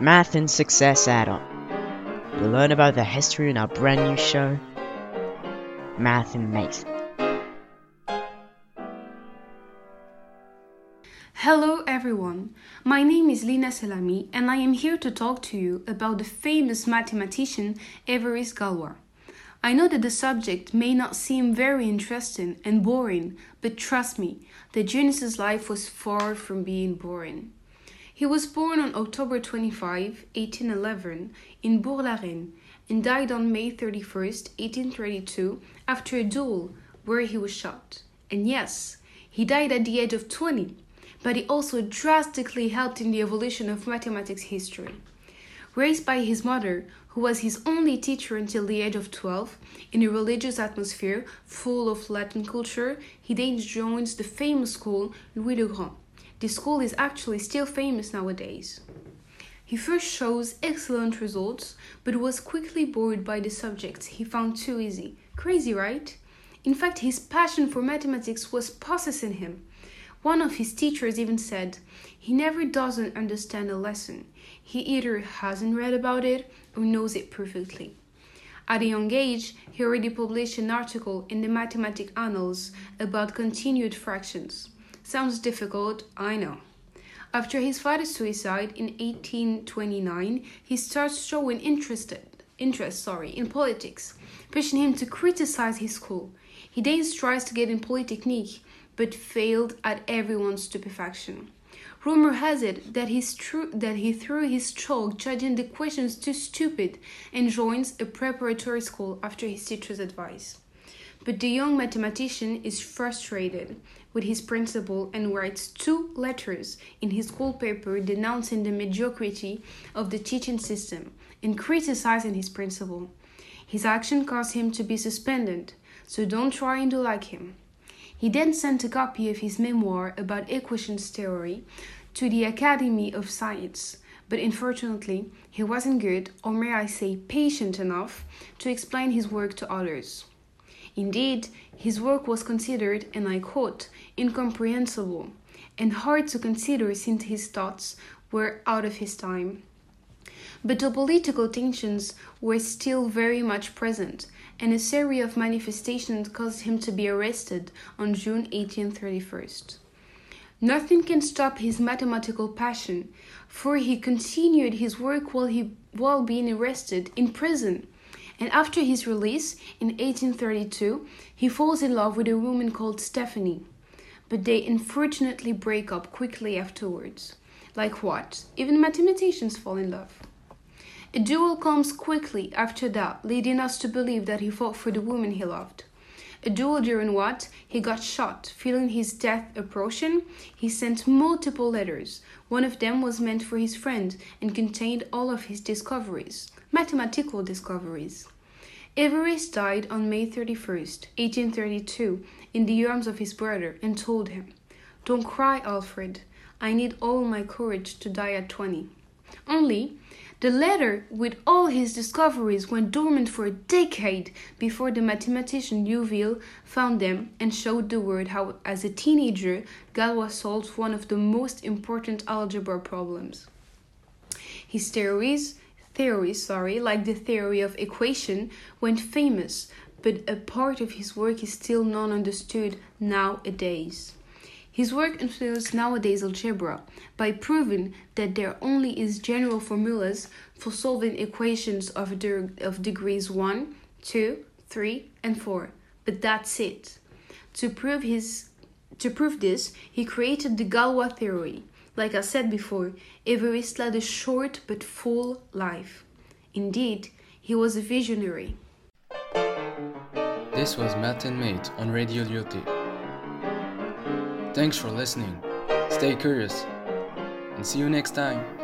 Math and Success Add-on. You'll learn about the history in our brand new show, Math and Mason. Hello everyone, my name is Lina Selami and I am here to talk to you about the famous mathematician Évariste Galois. I know that the subject may not seem very interesting and boring, but trust me, the genius's life was far from being boring. He was born on October 25, 1811, in Bourg-la-Reine and died on May 31, 1832, after a duel where he was shot. And yes, he died at the age of 20 but he also drastically helped in the evolution of mathematics history. Raised by his mother, who was his only teacher until the age of 12, in a religious atmosphere full of Latin culture, he then joins the famous school Louis le Grand. This school is actually still famous nowadays. He first shows excellent results, but was quickly bored by the subjects he found too easy. Crazy, right? In fact, his passion for mathematics was possessing him. One of his teachers even said, He never doesn't understand a lesson. He either hasn't read about it or knows it perfectly. At a young age, he already published an article in the Mathematic Annals about continued fractions. Sounds difficult, I know. After his father's suicide in 1829, he starts showing interest, interest sorry, in politics, pushing him to criticize his school. He then tries to get in Polytechnique, but failed at everyone's stupefaction. Rumor has it that, he's that he threw his chalk judging the questions too stupid and joins a preparatory school after his teacher's advice. But the young mathematician is frustrated with his principal and writes two letters in his school paper denouncing the mediocrity of the teaching system and criticizing his principal. His action caused him to be suspended, so don't try and do like him. He then sent a copy of his memoir about equations theory to the Academy of Science, but unfortunately, he wasn't good, or may I say patient enough, to explain his work to others. Indeed, his work was considered, and I quote, incomprehensible and hard to consider since his thoughts were out of his time. But the political tensions were still very much present, and a series of manifestations caused him to be arrested on June 1831. Nothing can stop his mathematical passion, for he continued his work while, he, while being arrested in prison. And after his release in 1832, he falls in love with a woman called Stephanie. But they unfortunately break up quickly afterwards. Like what? Even mathematicians fall in love. A duel comes quickly after that, leading us to believe that he fought for the woman he loved. A duel during what he got shot. Feeling his death approaching, he sent multiple letters. One of them was meant for his friend and contained all of his discoveries, mathematical discoveries. Évariste died on May 31st, 1832, in the arms of his brother and told him, Don't cry, Alfred. I need all my courage to die at 20. Only, the letter with all his discoveries went dormant for a decade before the mathematician Liouville found them and showed the world how, as a teenager, Galois solved one of the most important algebra problems. His theories, theories, sorry, like the theory of equation, went famous, but a part of his work is still non understood nowadays. His work influenced nowadays algebra by proving that there only is general formulas for solving equations of, de of degrees 1, 2, 3, and 4. But that's it. To prove his to prove this, he created the Galois theory. Like I said before, Évariste led a short but full life. Indeed, he was a visionary. This was Math and Mate on Radio Lyautey. Thanks for listening. Stay curious and see you next time.